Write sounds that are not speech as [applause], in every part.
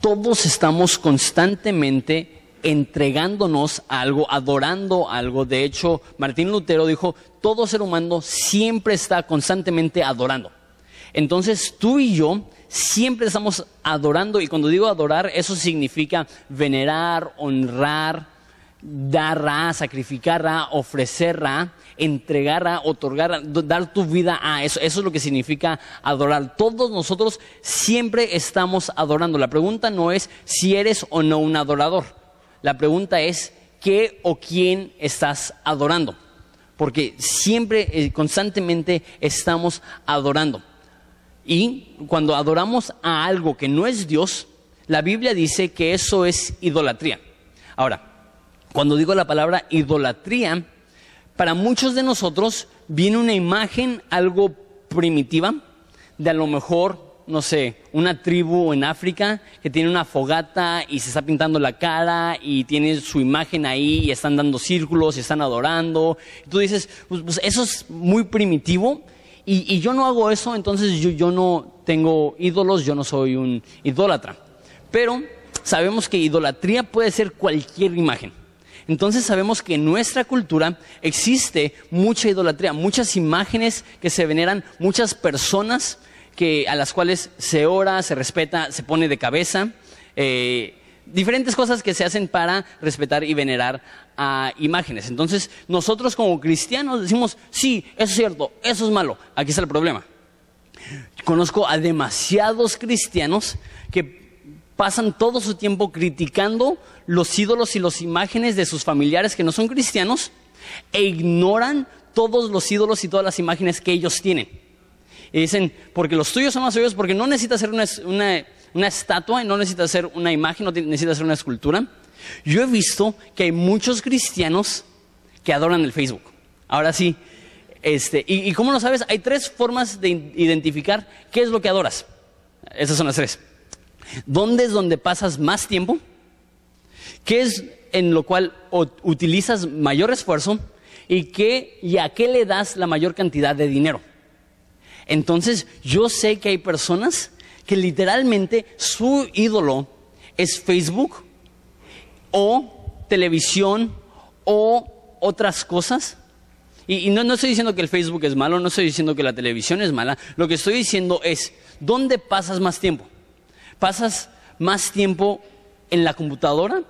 todos estamos constantemente entregándonos a algo, adorando algo. De hecho, Martín Lutero dijo, todo ser humano siempre está constantemente adorando. Entonces tú y yo siempre estamos adorando, y cuando digo adorar, eso significa venerar, honrar, dar, sacrificar, ofrecer, entregar, otorgar, dar tu vida a eso. Eso es lo que significa adorar. Todos nosotros siempre estamos adorando. La pregunta no es si eres o no un adorador. La pregunta es qué o quién estás adorando. Porque siempre, eh, constantemente estamos adorando. Y cuando adoramos a algo que no es Dios, la Biblia dice que eso es idolatría. Ahora, cuando digo la palabra idolatría, para muchos de nosotros viene una imagen algo primitiva, de a lo mejor, no sé, una tribu en África que tiene una fogata y se está pintando la cara y tiene su imagen ahí y están dando círculos y están adorando. Y tú dices, pues, pues eso es muy primitivo y, yo no hago eso, entonces yo, yo no tengo ídolos, yo no soy un idólatra. Pero sabemos que idolatría puede ser cualquier imagen. Entonces sabemos que en nuestra cultura existe mucha idolatría, muchas imágenes que se veneran, muchas personas que, a las cuales se ora, se respeta, se pone de cabeza. Eh, diferentes cosas que se hacen para respetar y venerar a imágenes. Entonces, nosotros como cristianos decimos, sí, eso es cierto, eso es malo. Aquí está el problema. Conozco a demasiados cristianos que pasan todo su tiempo criticando los ídolos y las imágenes de sus familiares que no son cristianos e ignoran todos los ídolos y todas las imágenes que ellos tienen. Y dicen, porque los tuyos son más suyos, porque no necesitas ser una, una una estatua y no necesita ser una imagen, no necesita ser una escultura. Yo he visto que hay muchos cristianos que adoran el Facebook. Ahora sí, este, y, cómo lo sabes, hay tres formas de identificar qué es lo que adoras. Esas son las tres. ¿Dónde es donde pasas más tiempo? ¿Qué es en lo cual utilizas mayor esfuerzo? ¿Y, qué, y a qué le das la mayor cantidad de dinero? Entonces, yo sé que hay personas que literalmente su ídolo es Facebook o televisión o otras cosas. Y, no, no, estoy diciendo que el Facebook es malo, no estoy diciendo que la televisión es mala. Lo que estoy diciendo es, ¿dónde pasas más tiempo? ¿Pasas más tiempo en la computadora?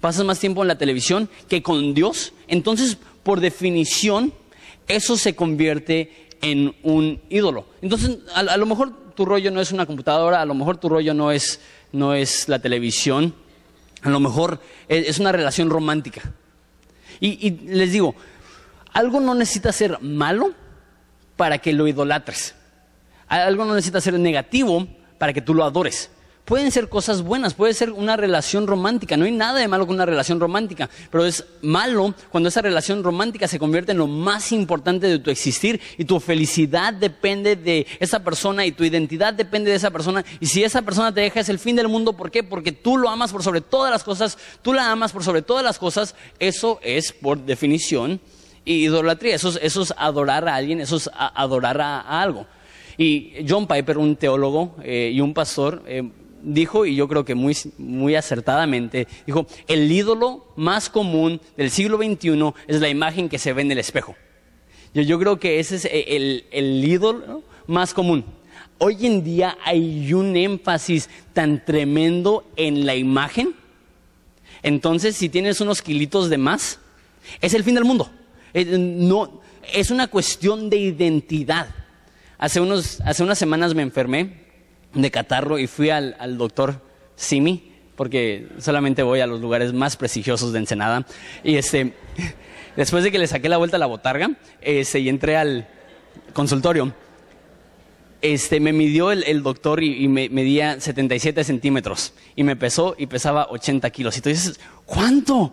¿Pasas más tiempo en la televisión que con Dios? Entonces, por definición, eso se convierte en un ídolo. Entonces, a lo mejor tu rollo no es una computadora, a lo mejor tu rollo no es, no es la televisión, a lo mejor es una relación romántica. Y, y les digo, algo no necesita ser malo para que lo idolatres. Algo no necesita ser negativo para que tú lo adores. Pueden ser cosas buenas, puede ser una relación romántica, no hay nada de malo con una relación romántica, pero es malo cuando esa relación romántica se convierte en lo más importante de tu existir y tu felicidad depende de esa persona y tu identidad depende de esa persona. Y si esa persona te deja es el fin del mundo, ¿por qué? Porque tú lo amas por sobre todas las cosas, tú la amas por sobre todas las cosas, eso es por definición idolatría, eso es, adorar a alguien, eso es adorar a, algo. Y John Piper, un teólogo eh, y un pastor, eh, dijo, y yo creo que muy, muy acertadamente, dijo, el ídolo más común del siglo XXI es la imagen que se ve en el espejo. Yo, yo creo que ese es el, el ídolo más común. Hoy en día hay un énfasis tan tremendo en la imagen. Entonces, si tienes unos kilitos de más, es el fin del mundo. Eh, no, es una cuestión de identidad. Hace, unos, hace unas semanas me enfermé de catarro y fui al, doctor Simi, porque solamente voy a los lugares más prestigiosos de Ensenada. Y este, [laughs] después de que le saqué la vuelta a la botarga este, y entré al consultorio, este, me midió el, doctor y, me medía 77 centímetros. Y me pesó y pesaba 80 kilos. Y tú dices, ¿cuánto?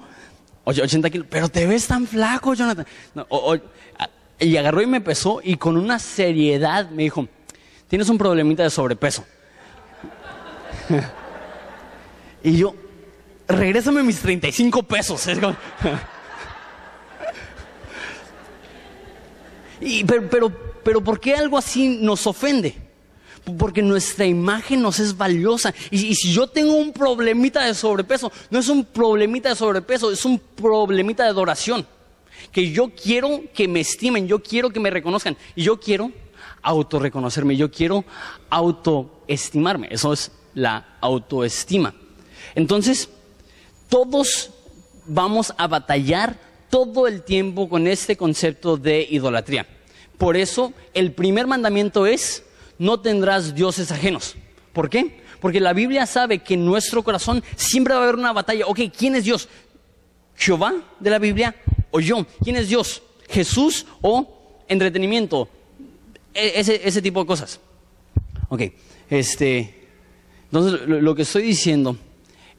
80 kilos. Pero te ves tan flaco, Jonathan. Y agarró y me pesó y con una seriedad me dijo, tienes un problemita de sobrepeso. [laughs] y yo, regrésame mis 35 pesos. [laughs] y, pero, pero, pero, ¿por qué algo así nos ofende? Porque nuestra imagen nos es valiosa. Y, y, si yo tengo un problemita de sobrepeso, no es un problemita de sobrepeso, es un problemita de adoración. Que yo quiero que me estimen, yo quiero que me reconozcan. Y yo quiero autorreconocerme, yo quiero autoestimarme. Eso es la autoestima. Entonces, todos vamos a batallar todo el tiempo con este concepto de idolatría. Por eso, el primer mandamiento es, no tendrás dioses ajenos. ¿Por qué? Porque la Biblia sabe que en nuestro corazón siempre va a haber una batalla. Ok, ¿quién es Dios? ¿Jehová de la Biblia o yo? ¿Quién es Dios? ¿Jesús o entretenimiento? E, ese, ese tipo de cosas. Ok, este, entonces lo, lo que estoy diciendo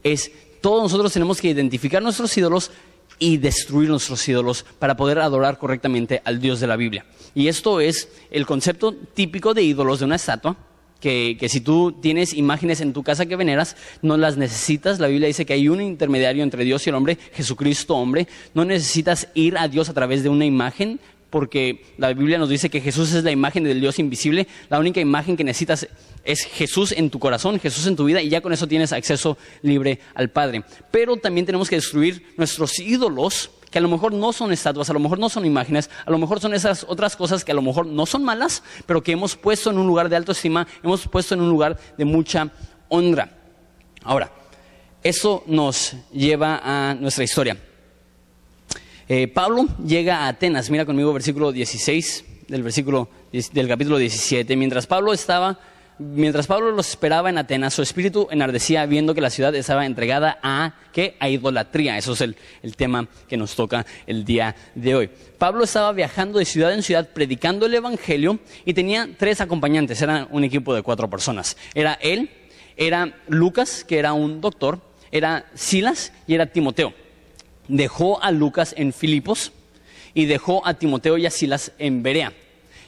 es, todos nosotros tenemos que identificar nuestros ídolos y destruir nuestros ídolos para poder adorar correctamente al Dios de la Biblia. Y esto es el concepto típico de ídolos de una estatua, que, que, si tú tienes imágenes en tu casa que veneras, no las necesitas. La Biblia dice que hay un intermediario entre Dios y el hombre, Jesucristo hombre. No necesitas ir a Dios a través de una imagen, porque la Biblia nos dice que Jesús es la imagen del Dios invisible. La única imagen que necesitas es Jesús en tu corazón, Jesús en tu vida, y ya con eso tienes acceso libre al Padre. Pero también tenemos que destruir nuestros ídolos, que a lo mejor no son estatuas, a lo mejor no son imágenes, a lo mejor son esas otras cosas que a lo mejor no son malas, pero que hemos puesto en un lugar de alta estima, hemos puesto en un lugar de mucha honra. Ahora, eso nos lleva a nuestra historia. Eh, Pablo llega a Atenas, mira conmigo versículo 16 del versículo del capítulo 17. Mientras Pablo estaba, mientras Pablo los esperaba en Atenas, su espíritu enardecía viendo que la ciudad estaba entregada a ¿qué? a idolatría. Eso es el, el tema que nos toca el día de hoy. Pablo estaba viajando de ciudad en ciudad predicando el evangelio y tenía tres acompañantes. Era un equipo de cuatro personas. Era él, era Lucas, que era un doctor, era Silas y era Timoteo dejó a Lucas en Filipos y dejó a Timoteo y a Silas en Berea.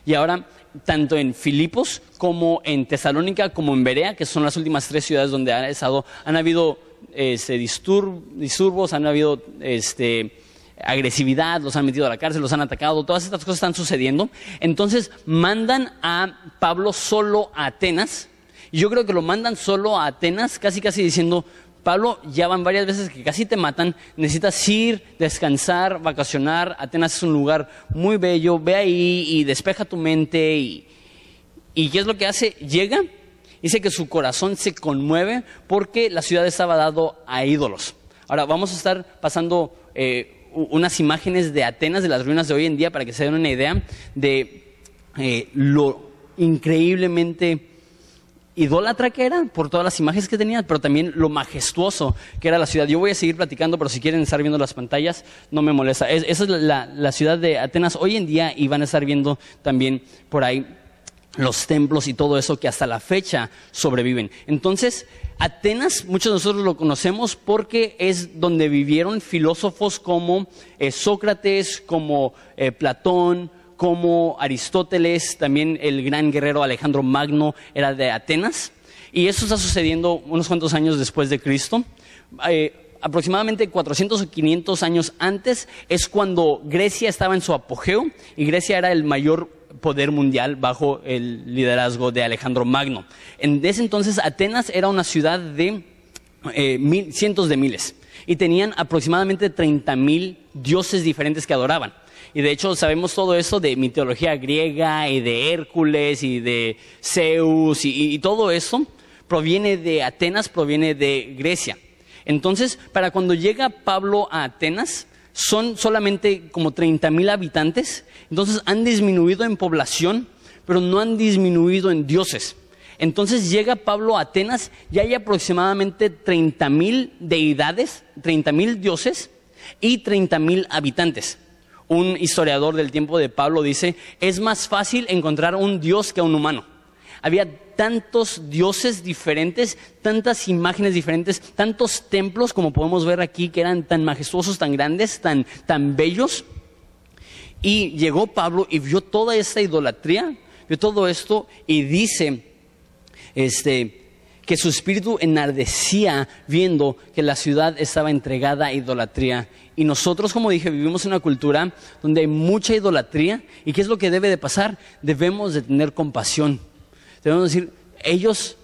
Y ahora, tanto en Filipos como en Tesalónica como en Berea, que son las últimas tres ciudades donde ha estado, han habido este, disturbios, han habido este, agresividad, los han metido a la cárcel, los han atacado, todas estas cosas están sucediendo. Entonces mandan a Pablo solo a Atenas. Y yo creo que lo mandan solo a Atenas, casi casi diciendo, Pablo, ya van varias veces que casi te matan, necesitas ir, descansar, vacacionar, Atenas es un lugar muy bello, ve ahí y despeja tu mente y, y ¿qué es lo que hace? Llega, dice que su corazón se conmueve porque la ciudad estaba dado a ídolos. Ahora vamos a estar pasando eh, unas imágenes de Atenas, de las ruinas de hoy en día, para que se den una idea de eh, lo increíblemente idólatra que era por todas las imágenes que tenía, pero también lo majestuoso que era la ciudad. Yo voy a seguir platicando, pero si quieren estar viendo las pantallas, no me molesta. esa es la, la, ciudad de Atenas hoy en día y van a estar viendo también por ahí los templos y todo eso que hasta la fecha sobreviven. Entonces, Atenas, muchos de nosotros lo conocemos porque es donde vivieron filósofos como eh, Sócrates, como eh, Platón, como Aristóteles, también el gran guerrero Alejandro Magno era de Atenas. Y eso está sucediendo unos cuantos años después de Cristo. Eh, aproximadamente 400 o 500 años antes es cuando Grecia estaba en su apogeo y Grecia era el mayor poder mundial bajo el liderazgo de Alejandro Magno. En ese entonces Atenas era una ciudad de eh, cientos de miles y tenían aproximadamente 30 mil dioses diferentes que adoraban. Y de hecho sabemos todo eso de mitología griega y de Hércules y de Zeus y, todo eso proviene de Atenas, proviene de Grecia. Entonces, para cuando llega Pablo a Atenas, son solamente como 30 mil habitantes, entonces han disminuido en población, pero no han disminuido en dioses. Entonces llega Pablo a Atenas y hay aproximadamente 30 mil deidades, 30 mil dioses y 30 mil habitantes un historiador del tiempo de Pablo dice, es más fácil encontrar un Dios que un humano. Había tantos dioses diferentes, tantas imágenes diferentes, tantos templos como podemos ver aquí que eran tan majestuosos, tan grandes, tan, tan bellos. Y llegó Pablo y vio toda esta idolatría, vio todo esto y dice, este, que su espíritu enardecía viendo que la ciudad estaba entregada a idolatría. Y nosotros, como dije, vivimos en una cultura donde hay mucha idolatría. ¿Y qué es lo que debe de pasar? Debemos de tener compasión. Debemos decir, ellos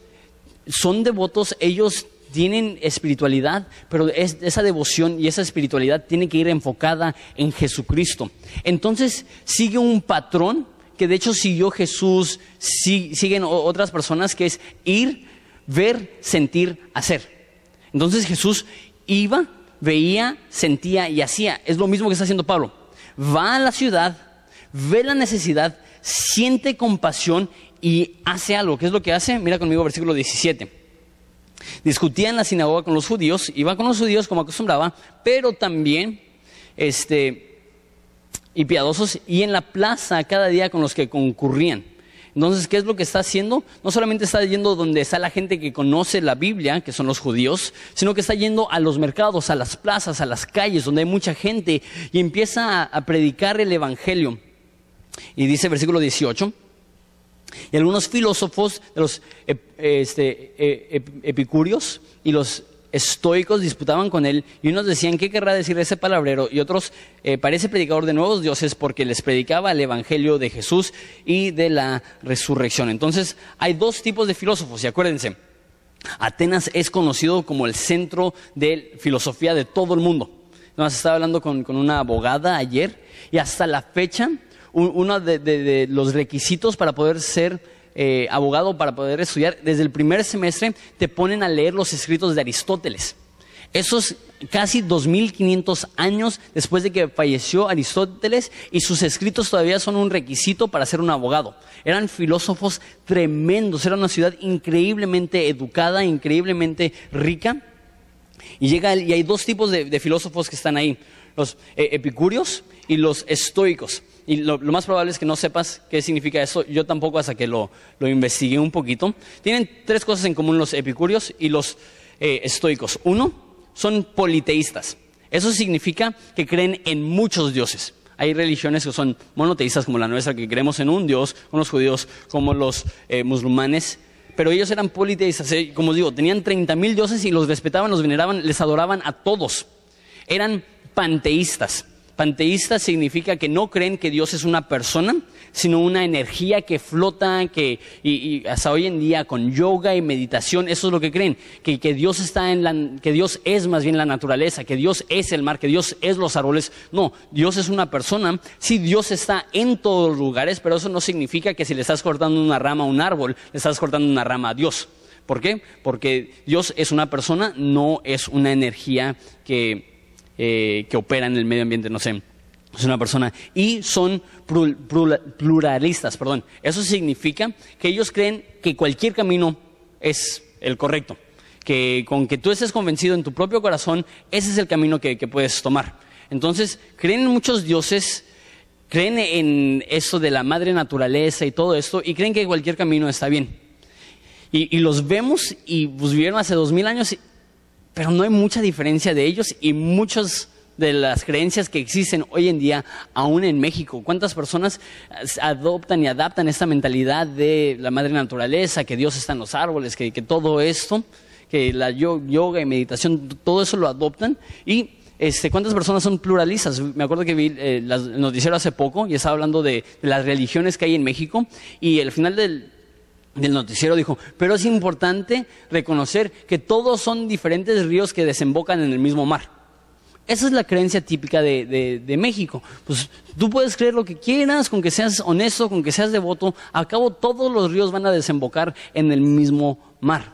son devotos, ellos tienen espiritualidad, pero esa devoción y esa espiritualidad tiene que ir enfocada en Jesucristo. Entonces sigue un patrón que de hecho siguió Jesús, siguen otras personas, que es ir, ver, sentir, hacer. Entonces Jesús iba, veía, sentía y hacía. Es lo mismo que está haciendo Pablo. Va a la ciudad, ve la necesidad, siente compasión y hace algo. ¿Qué es lo que hace? Mira conmigo versículo 17. Discutía en la sinagoga con los judíos, iba con los judíos como acostumbraba, pero también este, y piadosos, y en la plaza cada día con los que concurrían. Entonces, ¿qué es lo que está haciendo? No solamente está yendo donde está la gente que conoce la Biblia, que son los judíos, sino que está yendo a los mercados, a las plazas, a las calles, donde hay mucha gente, y empieza a, predicar el Evangelio. Y dice versículo 18, y algunos filósofos los este, epicúreos y los estoicos disputaban con él y unos decían qué querrá decir ese palabrero y otros eh, parece predicador de nuevos dioses porque les predicaba el evangelio de Jesús y de la resurrección. Entonces hay dos tipos de filósofos y acuérdense, Atenas es conocido como el centro de filosofía de todo el mundo. Nos estaba hablando con, una abogada ayer y hasta la fecha uno de los requisitos para poder ser eh, abogado para poder estudiar, desde el primer semestre te ponen a leer los escritos de Aristóteles. Esos casi 2500 años después de que falleció Aristóteles y sus escritos todavía son un requisito para ser un abogado. Eran filósofos tremendos, era una ciudad increíblemente educada, increíblemente rica. Y llega y hay dos tipos de, filósofos que están ahí, los eh, epicúreos y los estoicos. Y lo, más probable es que no sepas qué significa eso, yo tampoco hasta que lo, lo investigué un poquito. Tienen tres cosas en común los epicúreos y los eh, estoicos. Uno, son politeístas. Eso significa que creen en muchos dioses. Hay religiones que son monoteístas como la nuestra, que creemos en un dios, como los judíos, como los eh, musulmanes, pero ellos eran politeístas, eh, como digo, tenían 30.000 dioses y los respetaban, los veneraban, les adoraban a todos. Eran panteístas. Panteísta significa que no creen que Dios es una persona, sino una energía que flota, que, y, hasta hoy en día con yoga y meditación, eso es lo que creen, que, Dios está en la, que Dios es más bien la naturaleza, que Dios es el mar, que Dios es los árboles. No, Dios es una persona. Sí, Dios está en todos los lugares, pero eso no significa que si le estás cortando una rama a un árbol, le estás cortando una rama a Dios. ¿Por qué? Porque Dios es una persona, no es una energía que eh, que opera en el medio ambiente, no sé, es una persona, y son pluralistas, perdón. Eso significa que ellos creen que cualquier camino es el correcto, que con que tú estés convencido en tu propio corazón, ese es el camino que, puedes tomar. Entonces, creen en muchos dioses, creen en eso de la madre naturaleza y todo esto, y creen que cualquier camino está bien. Y, los vemos y pues, vivieron hace dos mil años pero no hay mucha diferencia de ellos y muchas de las creencias que existen hoy en día, aún en México. ¿Cuántas personas adoptan y adaptan esta mentalidad de la madre naturaleza, que Dios está en los árboles, que, todo esto, que la yoga y meditación, todo eso lo adoptan? Y este, ¿cuántas personas son pluralistas? Me acuerdo que vi eh, el noticiero hace poco y estaba hablando de las religiones que hay en México y al final del, del noticiero dijo, pero es importante reconocer que todos son diferentes ríos que desembocan en el mismo mar. Esa es la creencia típica de, México. Pues tú puedes creer lo que quieras, con que seas honesto, con que seas devoto, al cabo todos los ríos van a desembocar en el mismo mar.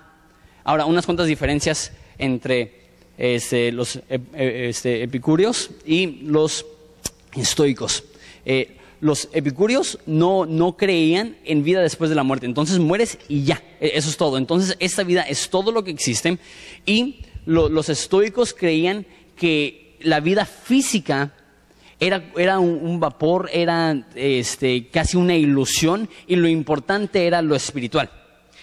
Ahora, unas cuantas diferencias entre este, los este, epicúreos y los estoicos. Eh, los epicúreos no, no creían en vida después de la muerte. Entonces mueres y ya, e, eso es todo. Entonces esta vida es todo lo que existe. Y los estoicos creían que la vida física era, era un, vapor, era este, casi una ilusión y lo importante era lo espiritual.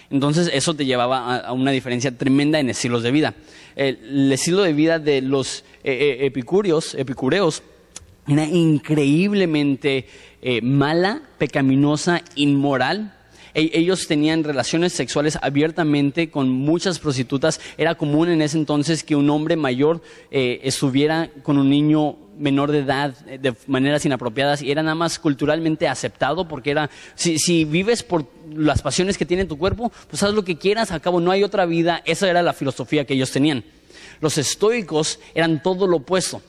Entonces eso te llevaba a, una diferencia tremenda en estilos de vida. El, estilo de vida de los e, e, epicúreos, epicureos, era increíblemente eh, mala, pecaminosa, inmoral. E- ellos tenían relaciones sexuales abiertamente con muchas prostitutas. Era común en ese entonces que un hombre mayor eh, estuviera con un niño menor de edad eh, de maneras inapropiadas y era nada más culturalmente aceptado porque era, si, si vives por las pasiones que tiene tu cuerpo, pues haz lo que quieras, a cabo no hay otra vida. Esa era la filosofía que ellos tenían. Los estoicos eran todo lo opuesto.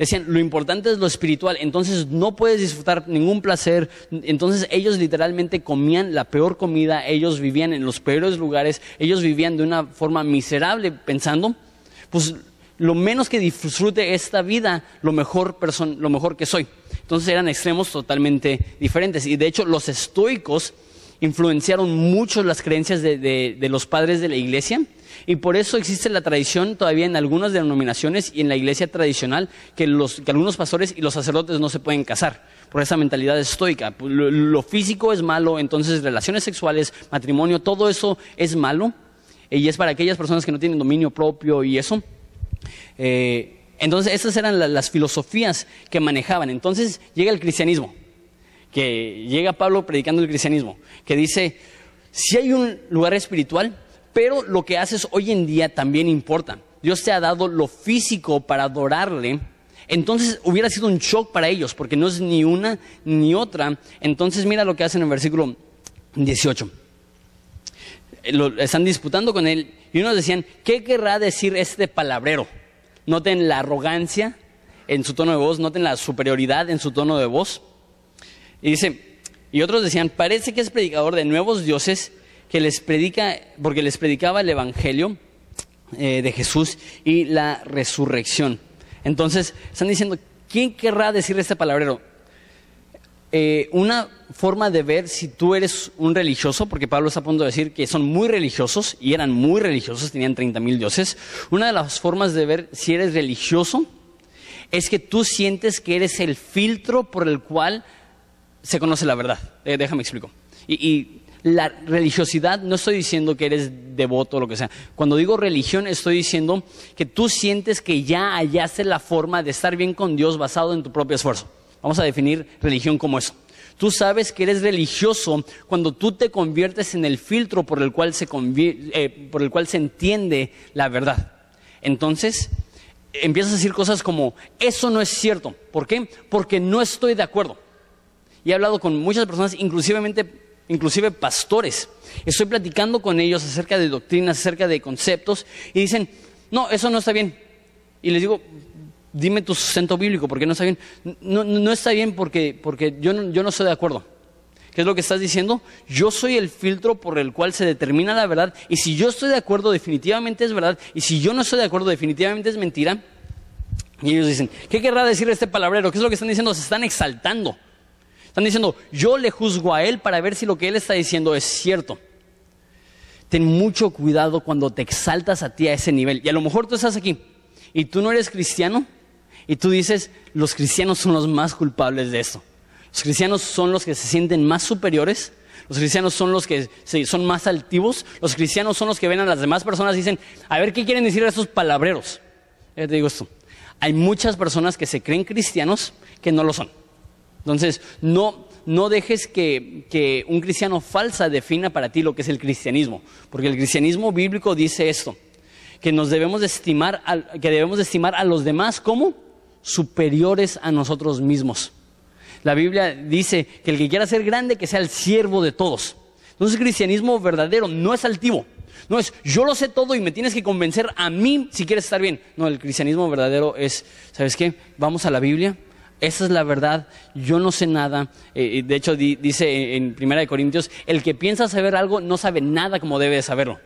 Decían, lo importante es lo espiritual, entonces no puedes disfrutar ningún placer. Entonces ellos literalmente comían la peor comida, ellos vivían en los peores lugares, ellos vivían de una forma miserable pensando, pues lo menos que disfrute esta vida, lo mejor, lo mejor que soy. Entonces eran extremos totalmente diferentes. Y de hecho los estoicos influenciaron mucho las creencias de, de- los padres de la iglesia. Y por eso existe la tradición todavía en algunas denominaciones y en la iglesia tradicional que, los, que algunos pastores y los sacerdotes no se pueden casar por esa mentalidad estoica. Lo, lo físico es malo, entonces relaciones sexuales, matrimonio, todo eso es malo. Y es para aquellas personas que no tienen dominio propio y eso. Eh, entonces, esas eran la- las filosofías que manejaban. Entonces, llega el cristianismo, que llega Pablo predicando el cristianismo, que dice, si hay un lugar espiritual, pero lo que haces hoy en día también importa. Dios te ha dado lo físico para adorarle. Entonces hubiera sido un shock para ellos, porque no es ni una ni otra. Entonces mira lo que hacen en el versículo 18 eh, lo están disputando con él y unos decían, ¿qué querrá decir este palabrero? Noten la arrogancia en su tono de voz, noten la superioridad en su tono de voz. Y dice, y otros decían, parece que es predicador de nuevos dioses que les predica, porque les predicaba el evangelio eh, de Jesús y la resurrección. Entonces, están diciendo, ¿quién querrá decir este palabrero? eh, una forma de ver si tú eres un religioso, porque Pablo está a punto de decir que son muy religiosos y eran muy religiosos, tenían 30 mil dioses. Una de las formas de ver si eres religioso es que tú sientes que eres el filtro por el cual se conoce la verdad. Eh, déjame explico. Y, la religiosidad, no estoy diciendo que eres devoto o lo que sea. Cuando digo religión, estoy diciendo que tú sientes que ya hallaste la forma de estar bien con Dios basado en tu propio esfuerzo. Vamos a definir religión como eso. Tú sabes que eres religioso cuando tú te conviertes en el filtro por el cual se, eh, por el cual se entiende la verdad. Entonces, empiezas a decir cosas como, eso no es cierto. ¿Por qué? Porque no estoy de acuerdo. Y he hablado con muchas personas, inclusive pastores. Estoy platicando con ellos acerca de doctrinas, acerca de conceptos, y dicen, no, eso no está bien. Y les digo, dime tu sustento bíblico, porque no está bien. No, no, está bien porque, porque yo, no, yo no estoy de acuerdo. ¿Qué es lo que estás diciendo? Yo soy el filtro por el cual se determina la verdad, y si yo estoy de acuerdo, definitivamente es verdad, y si yo no estoy de acuerdo, definitivamente es mentira. Y ellos dicen, ¿qué querrá decir este palabrero? ¿Qué es lo que están diciendo? Se están exaltando. Están diciendo, yo le juzgo a él para ver si lo que él está diciendo es cierto. Ten mucho cuidado cuando te exaltas a ti a ese nivel. Y a lo mejor tú estás aquí y tú no eres cristiano y tú dices, los cristianos son los más culpables de esto. Los cristianos son los que se sienten más superiores. Los cristianos son los que son más altivos. Los cristianos son los que ven a las demás personas y dicen, a ver qué quieren decir estos palabreros. Yo te digo esto. Hay muchas personas que se creen cristianos que no lo son. Entonces, no, no dejes que, que un cristiano falsa defina para ti lo que es el cristianismo, porque el cristianismo bíblico dice esto, que nos debemos de estimar, al- que debemos de estimar a los demás como superiores a nosotros mismos. La Biblia dice que el que quiera ser grande, que sea el siervo de todos. Entonces, el cristianismo verdadero no es altivo. No es yo lo sé todo y me tienes que convencer a mí si quieres estar bien. No, el cristianismo verdadero es, ¿sabes qué? Vamos a la Biblia. Esa es la verdad. Yo no sé nada. Eh, de hecho, di- dice en Primera de Corintios, el que piensa saber algo no sabe nada como debe de saberlo.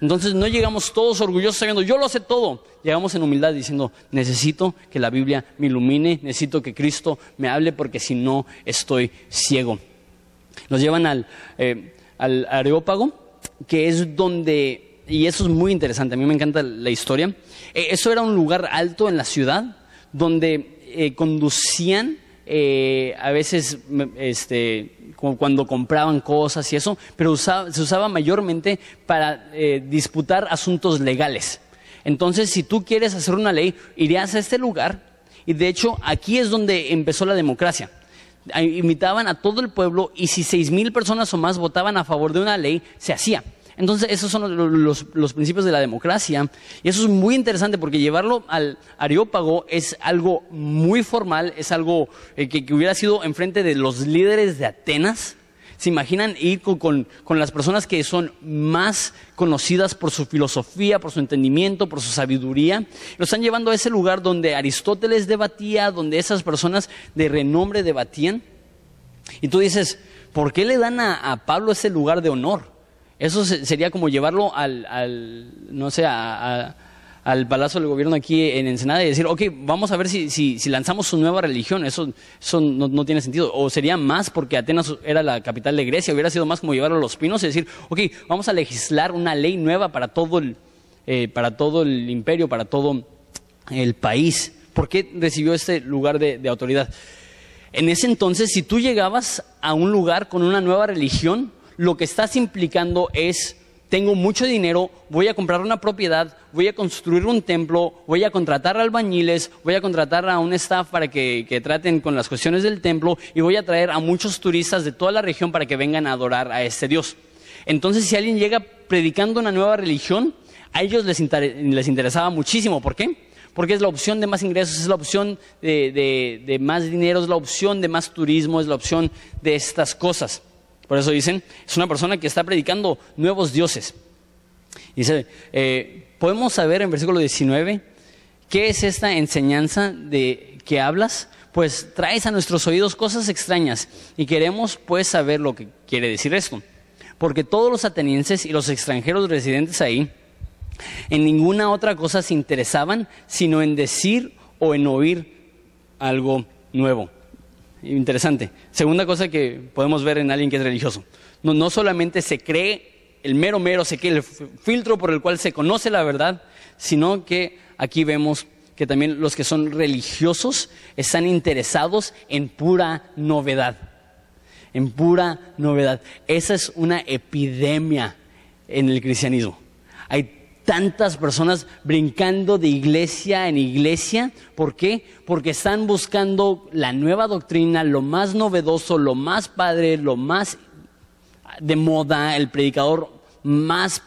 Entonces no llegamos todos orgullosos sabiendo, yo lo sé todo. Llegamos en humildad diciendo, necesito que la Biblia me ilumine, necesito que Cristo me hable porque si no estoy ciego. Nos llevan al, eh, al Areópago, que es donde, y eso es muy interesante, a mí me encanta la historia. Eh, eso era un lugar alto en la ciudad donde eh, conducían eh, a veces este, cuando compraban cosas y eso, pero usaba- se usaba mayormente para eh, disputar asuntos legales. Entonces, si tú quieres hacer una ley, irías a este lugar y de hecho aquí es donde empezó la democracia. invitaban a todo el pueblo y si seis mil personas o más votaban a favor de una ley, se hacía. Entonces, esos son los, principios de la democracia. Y eso es muy interesante porque llevarlo al Areópago es algo muy formal, es algo eh, que, hubiera sido enfrente de los líderes de Atenas. ¿Se imaginan ir con, las personas que son más conocidas por su filosofía, por su entendimiento, por su sabiduría? Lo están llevando a ese lugar donde Aristóteles debatía, donde esas personas de renombre debatían. Y tú dices, ¿por qué le dan a Pablo ese lugar de honor? Eso sería como llevarlo al, no sé, al Palacio del Gobierno aquí en Ensenada y decir, ok, vamos a ver si, si, lanzamos su nueva religión. Eso, eso no, tiene sentido. O sería más porque Atenas era la capital de Grecia, hubiera sido más como llevarlo a los pinos y decir, ok, vamos a legislar una ley nueva para todo el, eh, para todo el imperio, para todo el país. ¿Por qué recibió este lugar de autoridad? En ese entonces, si tú llegabas a un lugar con una nueva religión, lo que estás implicando es, tengo mucho dinero, voy a comprar una propiedad, voy a construir un templo, voy a contratar albañiles, voy a contratar a un staff para que, traten con las cuestiones del templo y voy a traer a muchos turistas de toda la región para que vengan a adorar a este Dios. Entonces, si alguien llega predicando una nueva religión, a ellos les, interesaba muchísimo. ¿Por qué? Porque es la opción de más ingresos, es la opción de más dinero, es la opción de más turismo, es la opción de estas cosas. Por eso dicen, es una persona que está predicando nuevos dioses. Dice, eh, podemos saber en versículo 19 qué es esta enseñanza de que hablas, pues traes a nuestros oídos cosas extrañas y queremos pues saber lo que quiere decir esto. Porque todos los atenienses y los extranjeros residentes ahí en ninguna otra cosa se interesaban sino en decir o en oír algo nuevo. Interesante. Segunda cosa que podemos ver en alguien que es religioso. No, no solamente se cree el mero mero, se cree el filtro por el cual se conoce la verdad, sino que aquí vemos que también los que son religiosos están interesados en pura novedad. En pura novedad. Esa es una epidemia en el cristianismo. Hay tantas personas brincando de iglesia en iglesia. ¿Por qué? Porque están buscando la nueva doctrina, lo más novedoso, lo más padre, lo más de moda, el predicador más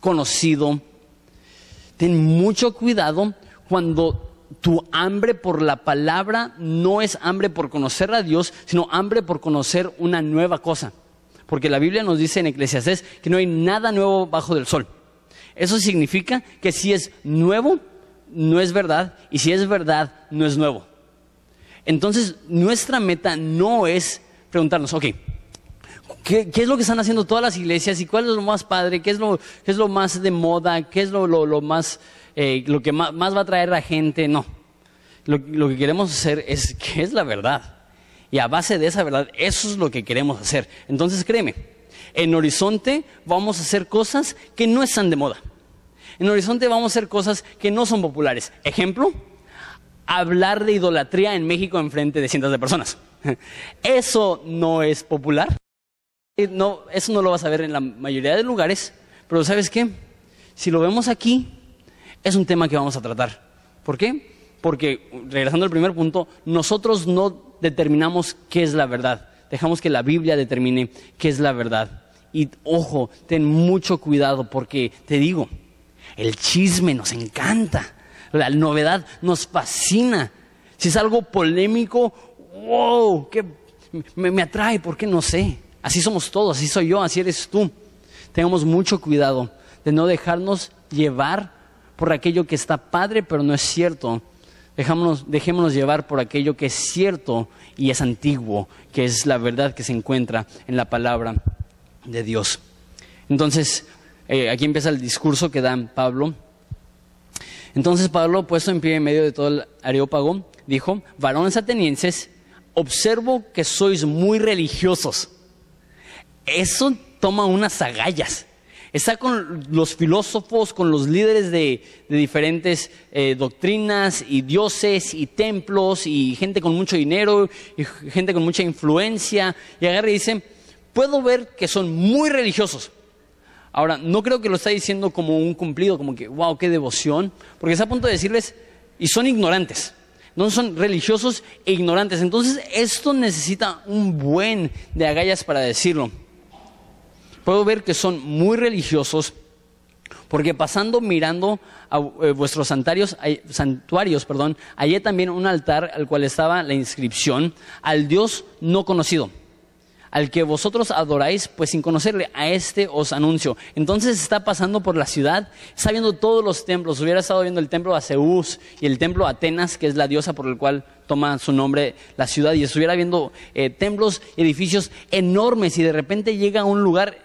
conocido. Ten mucho cuidado cuando tu hambre por la palabra no es hambre por conocer a Dios, sino hambre por conocer una nueva cosa. Porque la Biblia nos dice en Eclesiastés que no hay nada nuevo bajo del sol. Eso significa que si es nuevo, no es verdad, y si es verdad, no es nuevo. Entonces, nuestra meta no es preguntarnos, ok, ¿qué, es lo que están haciendo todas las iglesias y cuál es lo más padre, qué es lo, qué es lo más de moda, qué es lo, lo, más, eh, lo que más, va a traer a gente? No. Lo, lo que queremos hacer es qué es la verdad. Y a base de esa verdad, eso es lo que queremos hacer. Entonces, créeme, en Horizonte vamos a hacer cosas que no están de moda. En Horizonte vamos a hacer cosas que no son populares. Ejemplo, hablar de idolatría en México en frente de cientos de personas. [laughs] Eso no es popular. Eso no lo vas a ver en la mayoría de lugares, pero ¿sabes qué? Si lo vemos aquí, es un tema que vamos a tratar. ¿Por qué? Porque, regresando al primer punto, nosotros no determinamos qué es la verdad. Dejamos que la Biblia determine qué es la verdad. Y ojo, ten mucho cuidado porque te digo, el chisme nos encanta, la novedad nos fascina. Si es algo polémico, wow, me, me atrae, ¿por qué no sé? Así somos todos, así soy yo, así eres tú. Tengamos mucho cuidado de no dejarnos llevar por aquello que está padre, pero no es cierto. Dejémonos llevar por aquello que es cierto y es antiguo, que es la verdad que se encuentra en la palabra de Dios. Entonces, eh, aquí empieza el discurso que da Pablo. Entonces Pablo, puesto en pie en medio de todo el areópago, dijo, varones atenienses, observo que sois muy religiosos. Eso toma unas agallas. Está con los filósofos, con los líderes de, diferentes eh, doctrinas y dioses y templos y gente con mucho dinero y gente con mucha influencia. Y agarra y dice, puedo ver que son muy religiosos. Ahora, no creo que lo está diciendo como un cumplido, como que, wow, qué devoción, porque está a punto de decirles, y son ignorantes. No son religiosos e ignorantes. Entonces, esto necesita un buen de agallas para decirlo. Puedo ver que son muy religiosos porque pasando mirando a eh, vuestros santuarios, santuarios, perdón, hallé también un altar al cual estaba la inscripción al Dios no conocido al que vosotros adoráis, pues sin conocerle, a este os anuncio. Entonces está pasando por la ciudad, está viendo todos los templos. Hubiera estado viendo el templo a Zeus y el templo a Atenas, que es la diosa por el cual toma su nombre la ciudad, y estuviera viendo eh, templos, edificios enormes, y de repente llega a un lugar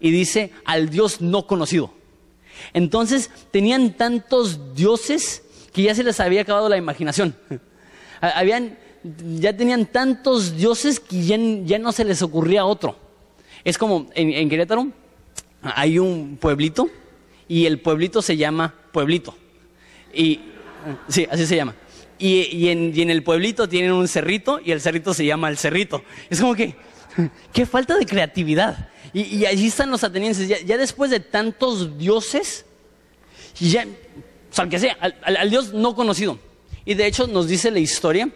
y dice al Dios no conocido. Entonces tenían tantos dioses que ya se les había acabado la imaginación. [laughs] Habían ya tenían tantos dioses que ya, no se les ocurría otro. Es como en, Querétaro hay un pueblito y el pueblito se llama Pueblito. Y sí, así se llama. Y, en, el pueblito tienen un cerrito y el cerrito se llama el cerrito. Es como que, [laughs] qué falta de creatividad. Y, allí están los atenienses, ya, después de tantos dioses, ya, sea, al dios no conocido. Y de hecho nos dice la historia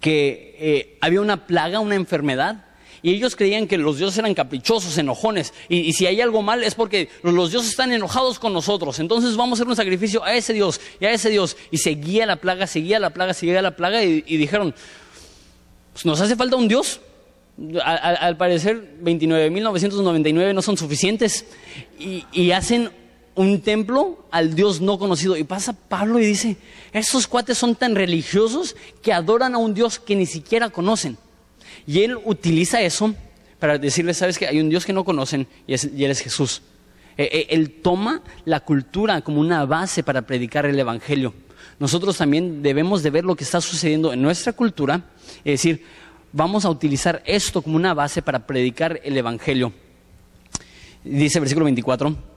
que eh, había una plaga, una enfermedad, y ellos creían que los dioses eran caprichosos, enojones, y, si hay algo mal es porque los, dioses están enojados con nosotros, entonces vamos a hacer un sacrificio a ese dios y a ese dios, y seguía la plaga, seguía la plaga, seguía la plaga, y, dijeron, pues nos hace falta un dios. Al, parecer 29.999 no son suficientes, y, y hacen un templo al Dios no conocido. Y pasa Pablo y dice, esos cuates son tan religiosos que adoran a un Dios que ni siquiera conocen. Y él utiliza eso para decirles, sabes que hay un Dios que no conocen y, él es Jesús. E, e, él toma la cultura como una base para predicar el Evangelio. Nosotros también debemos de ver lo que está sucediendo en nuestra cultura, es decir, vamos a utilizar esto como una base para predicar el Evangelio. Dice el versículo 24,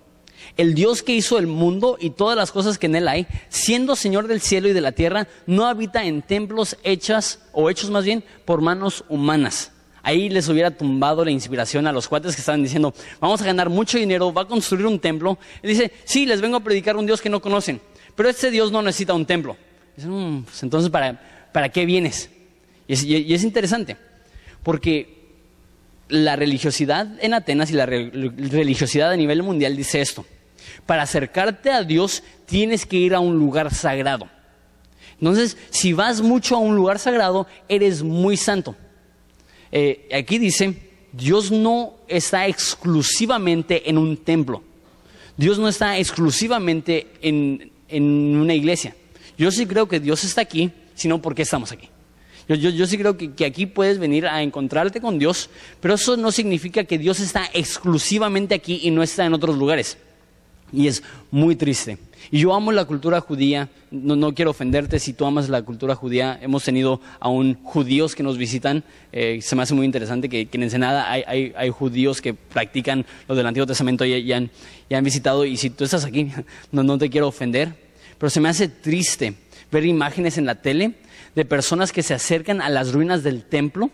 el Dios que hizo el mundo y todas las cosas que en él hay, siendo Señor del cielo y de la tierra, no habita en templos hechas, o hechos más bien, por manos humanas. Ahí les hubiera tumbado la inspiración a los cuates que estaban diciendo, vamos a ganar mucho dinero, va a construir un templo. Él dice, sí, les vengo a predicar un Dios que no conocen, pero este Dios no necesita un templo. Mm, pues entonces, ¿para, ¿para qué vienes? Y es, y es interesante, porque la religiosidad en Atenas y la religiosidad a nivel mundial dice esto. Para acercarte a Dios tienes que ir a un lugar sagrado. Entonces, si vas mucho a un lugar sagrado, eres muy santo. Eh, aquí dice, Dios no está exclusivamente en un templo. Dios no está exclusivamente en, una iglesia. Yo sí creo que Dios está aquí, sino porque estamos aquí. Yo, sí creo que, aquí puedes venir a encontrarte con Dios, pero eso no significa que Dios está exclusivamente aquí y no está en otros lugares. Y es muy triste. Y yo amo la cultura judía, no, quiero ofenderte si tú amas la cultura judía. Hemos tenido aún judíos que nos visitan. Eh, se me hace muy interesante que, en Ensenada hay, judíos que practican lo del Antiguo Testamento y, han, han, visitado. Y si tú estás aquí, [laughs] no, no te quiero ofender. Pero se me hace triste ver imágenes en la tele de personas que se acercan a las ruinas del templo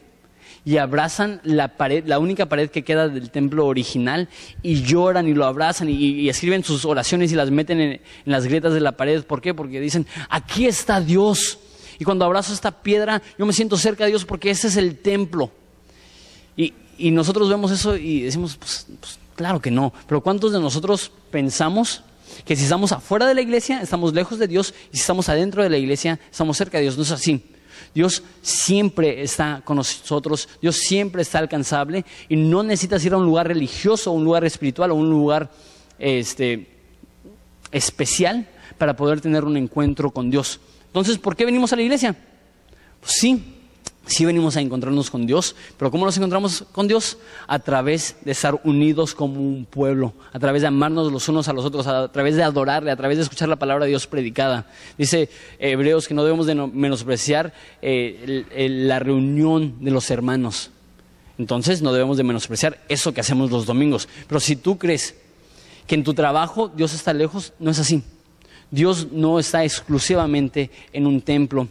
y abrazan la pared, la única pared que queda del templo original y lloran y lo abrazan y, escriben sus oraciones y las meten en, las grietas de la pared. ¿Por qué? Porque dicen, aquí está Dios. Y cuando abrazo esta piedra, yo me siento cerca de Dios porque ese es el templo. Y, nosotros vemos eso y decimos, pues, pues claro que no. Pero ¿cuántos de nosotros pensamos que si estamos afuera de la iglesia, estamos lejos de Dios, y si estamos adentro de la iglesia, estamos cerca de Dios? No es así. Dios siempre está con nosotros, Dios siempre está alcanzable y no necesitas ir a un lugar religioso, un lugar espiritual o un lugar este, especial para poder tener un encuentro con Dios. Entonces, ¿por qué venimos a la iglesia? Pues sí, Sí venimos a encontrarnos con Dios, pero ¿cómo nos encontramos con Dios? A través de estar unidos como un pueblo, a través de amarnos los unos a los otros, a través de adorarle, a través de escuchar la palabra de Dios predicada. Dice Hebreos que no debemos de menospreciar eh, la reunión de los hermanos. Entonces no debemos de menospreciar eso que hacemos los domingos. Pero si tú crees que en tu trabajo Dios está lejos, no es así. Dios no está exclusivamente en un templo.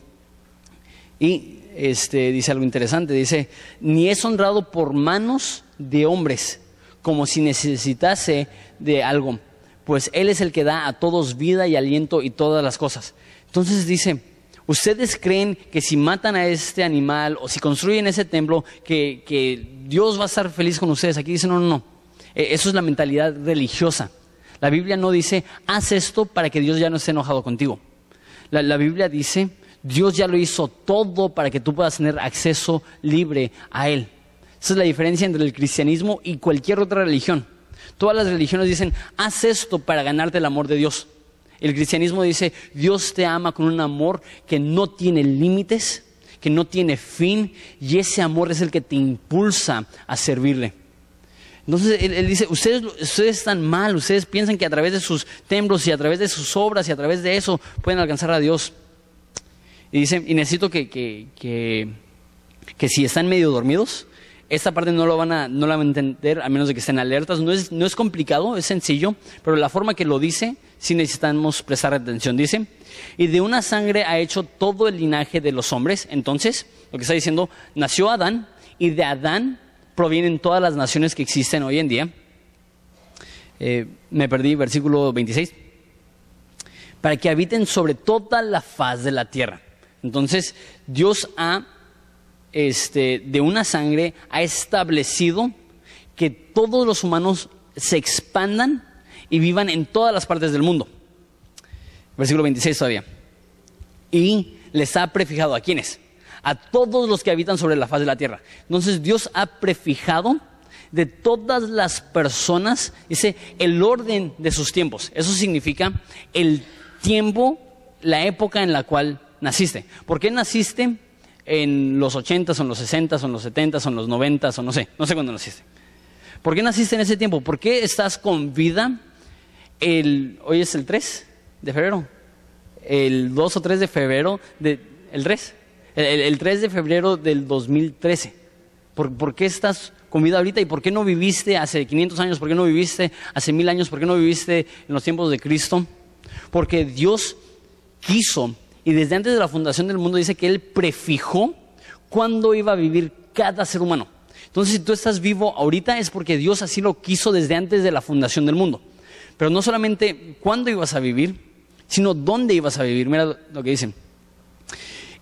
Y este, dice algo interesante, dice, ni es honrado por manos de hombres, como si necesitase de algo, pues Él es el que da a todos vida y aliento y todas las cosas. Entonces dice, ¿Ustedes creen que si matan a este animal o si construyen ese templo, que, que Dios va a estar feliz con ustedes? Aquí dicen, no, no, no. E, eso es la mentalidad religiosa. La Biblia no dice, haz esto para que Dios ya no esté enojado contigo. La, la Biblia dice, Dios ya lo hizo todo para que tú puedas tener acceso libre a Él. Esa es la diferencia entre el cristianismo y cualquier otra religión. Todas las religiones dicen, haz esto para ganarte el amor de Dios. El cristianismo dice, Dios te ama con un amor que no tiene límites, que no tiene fin, y ese amor es el que te impulsa a servirle. Entonces él, dice, ustedes, ustedes están mal, ustedes piensan que a través de sus templos y a través de sus obras y a través de eso pueden alcanzar a Dios. Y dice, y necesito que, que, que, que si están medio dormidos, esta parte no, lo van a, no la van a entender a menos de que estén alertas. No es, no es complicado, es sencillo, pero la forma que lo dice, sí necesitamos prestar atención. Dice, y de una sangre ha hecho todo el linaje de los hombres. Entonces, lo que está diciendo, nació Adán, y de Adán provienen todas las naciones que existen hoy en día. Eh, me perdí, versículo 26. Para que habiten sobre toda la faz de la tierra. Entonces, Dios ha este, de una sangre ha establecido que todos los humanos se expandan y vivan en todas las partes del mundo. Versículo 26 todavía. Y les ha prefijado a quienes? A todos los que habitan sobre la faz de la tierra. Entonces Dios ha prefijado de todas las personas, dice, el orden de sus tiempos. Eso significa el tiempo, la época en la cual naciste. ¿Por qué naciste? en los 80, o en los 60, o en los 70, o en los 90, o no sé, no sé cuándo naciste. ¿Por qué naciste en ese tiempo? ¿Por qué estás con vida el, hoy es el 3 de febrero? El 2 o 3 de febrero, de, el 3, el, 3 de febrero del 2013. ¿Por, ¿Por qué estás con vida ahorita y por qué no viviste hace 500 años? ¿Por qué no viviste hace mil años? ¿Por qué no viviste en los tiempos de Cristo? Porque Dios quiso y desde antes de la fundación del mundo dice que Él prefijó cuándo iba a vivir cada ser humano. Entonces, si tú estás vivo ahorita es porque Dios así lo quiso desde antes de la fundación del mundo. Pero no solamente cuándo ibas a vivir, sino dónde ibas a vivir. Mira lo que dicen.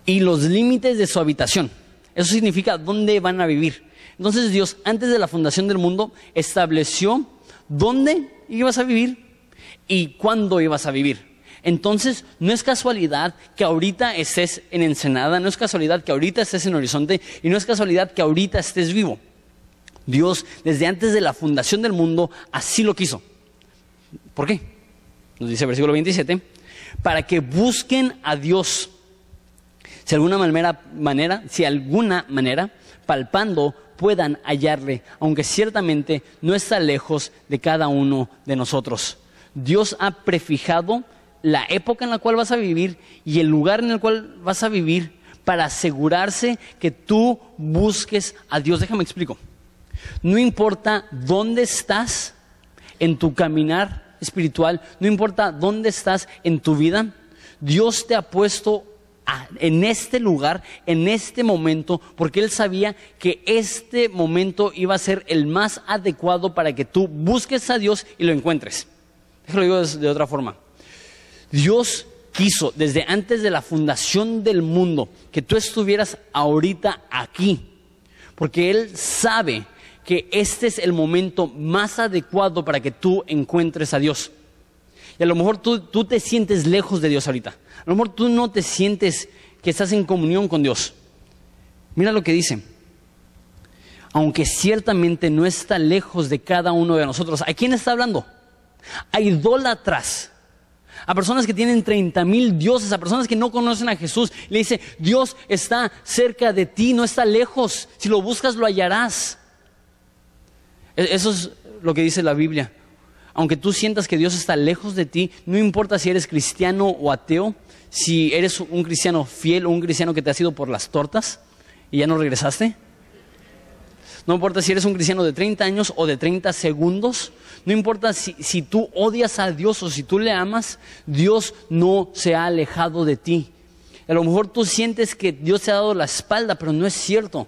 Y los límites de su habitación. Eso significa dónde van a vivir. Entonces Dios, antes de la fundación del mundo, estableció dónde ibas a vivir y cuándo ibas a vivir. Entonces, no es casualidad que ahorita estés en Ensenada, no es casualidad que ahorita estés en Horizonte y no es casualidad que ahorita estés vivo. Dios, desde antes de la fundación del mundo, así lo quiso. ¿Por qué? Nos dice el versículo 27, para que busquen a Dios. Si alguna manera, manera, si alguna manera, palpando, puedan hallarle, aunque ciertamente no está lejos de cada uno de nosotros. Dios ha prefijado la época en la cual vas a vivir y el lugar en el cual vas a vivir para asegurarse que tú busques a Dios. Déjame explico. No importa dónde estás en tu caminar espiritual, no importa dónde estás en tu vida, Dios te ha puesto en este lugar, en este momento, porque Él sabía que este momento iba a ser el más adecuado para que tú busques a Dios y lo encuentres. Déjalo digo de otra forma. Dios quiso desde antes de la fundación del mundo que tú estuvieras ahorita aquí, porque Él sabe que este es el momento más adecuado para que tú encuentres a Dios. Y a lo mejor tú, tú te sientes lejos de Dios ahorita. A lo mejor tú no te sientes que estás en comunión con Dios. Mira lo que dice. Aunque ciertamente no está lejos de cada uno de nosotros. ¿A quién está hablando? A idólatras a personas que tienen 30 mil dioses, a personas que no conocen a Jesús. Le dice, Dios está cerca de ti, no está lejos. Si lo buscas, lo hallarás. E-, eso es lo que dice la Biblia. Aunque tú sientas que Dios está lejos de ti, no importa si eres cristiano o ateo, si eres un cristiano fiel o un cristiano que te ha sido por las tortas y ya no regresaste. No importa si eres un cristiano de 30 años o de 30 segundos, no importa si, tú odias a Dios o si tú le amas, Dios no se ha alejado de ti. A lo mejor tú sientes que Dios te ha dado la espalda, pero no es cierto.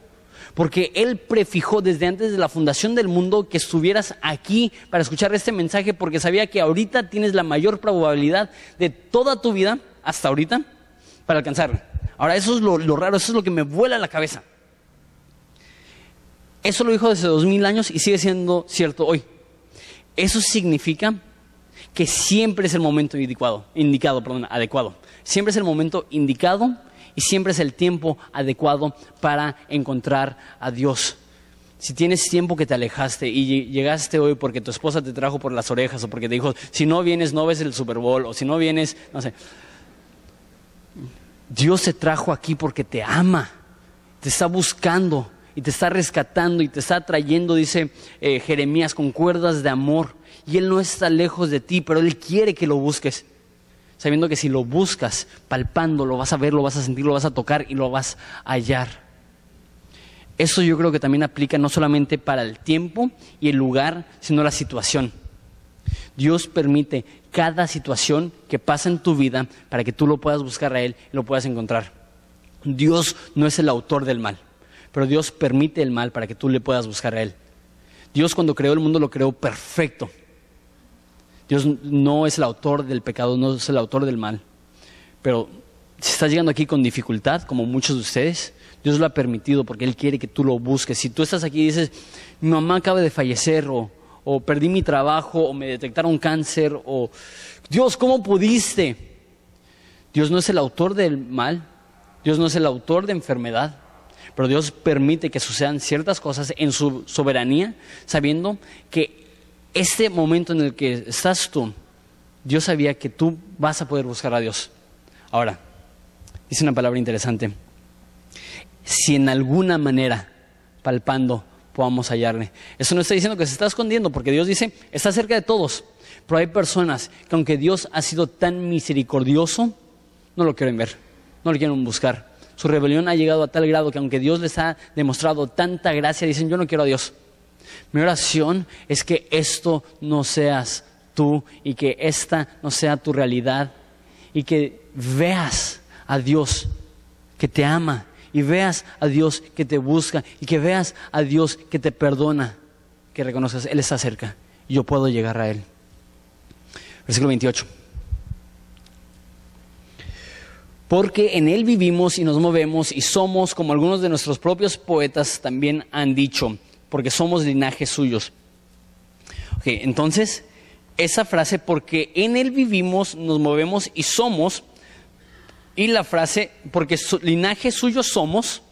Porque Él prefijó desde antes de la fundación del mundo que estuvieras aquí para escuchar este mensaje porque sabía que ahorita tienes la mayor probabilidad de toda tu vida, hasta ahorita, para alcanzarlo. Ahora, eso es lo, lo raro, eso es lo que me vuela la cabeza. Eso lo dijo desde dos mil años y sigue siendo cierto hoy. Eso significa que siempre es el momento indicado, indicado perdón, adecuado. Siempre es el momento indicado y siempre es el tiempo adecuado para encontrar a Dios. Si tienes tiempo que te alejaste y llegaste hoy porque tu esposa te trajo por las orejas o porque te dijo, si no vienes no ves el Super Bowl o si no vienes, no sé. Dios te trajo aquí porque te ama, te está buscando y te está rescatando y te está trayendo, dice eh, Jeremías, con cuerdas de amor. Y Él no está lejos de ti, pero Él quiere que lo busques. Sabiendo que si lo buscas, palpando, lo vas a ver, lo vas a sentir, lo vas a tocar y lo vas a hallar. Eso yo creo que también aplica no solamente para el tiempo y el lugar, sino la situación. Dios permite cada situación que pasa en tu vida para que tú lo puedas buscar a Él y lo puedas encontrar. Dios no es el autor del mal, pero Dios permite el mal para que tú le puedas buscar a Él. Dios cuando creó el mundo lo creó perfecto. Dios no es el autor del pecado, no es el autor del mal. Pero si estás llegando aquí con dificultad, como muchos de ustedes, Dios lo ha permitido porque Él quiere que tú lo busques. Si tú estás aquí y dices, mi mamá acaba de fallecer o, o perdí mi trabajo o me detectaron cáncer o Dios, ¿cómo pudiste? Dios no es el autor del mal, Dios no es el autor de enfermedad, pero Dios permite que sucedan ciertas cosas en su soberanía, sabiendo que este momento en el que estás tú, Dios sabía que tú vas a poder buscar a Dios. Ahora, dice una palabra interesante si en alguna manera, palpando, podamos hallarle. Eso no está diciendo que se está escondiendo, porque Dios dice, está cerca de todos. Pero hay personas que aunque Dios ha sido tan misericordioso, no lo quieren ver, no lo quieren buscar. Su rebelión ha llegado a tal grado que aunque Dios les ha demostrado tanta gracia, dicen, yo no quiero a Dios. Mi oración es que esto no seas tú y que esta no sea tu realidad y que veas a Dios que te ama y veas a Dios que te busca y que veas a Dios que te perdona, que reconozcas, Él está cerca y yo puedo llegar a Él. Versículo 28. Porque en Él vivimos y nos movemos y somos, como algunos de nuestros propios poetas también han dicho, porque somos linajes suyos. Entonces, esa frase, porque en Él vivimos, nos movemos y somos, y la frase, porque linaje suyo somos,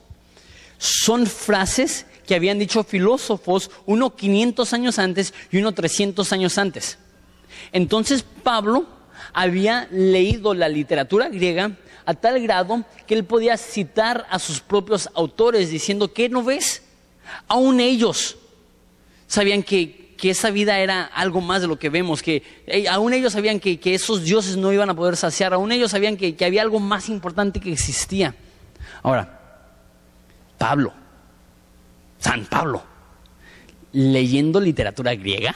son frases que habían dicho filósofos uno 500 años antes y uno 300 años antes. Entonces Pablo había leído la literatura griega a tal grado que él podía citar a sus propios autores diciendo, ¿qué no ves? Aún ellos sabían que que esa vida era algo más de lo que vemos, que aún ellos sabían que, esos dioses no iban a poder saciar, aún ellos sabían que, que había algo más importante que existía. Ahora, Pablo, San Pablo, leyendo literatura griega,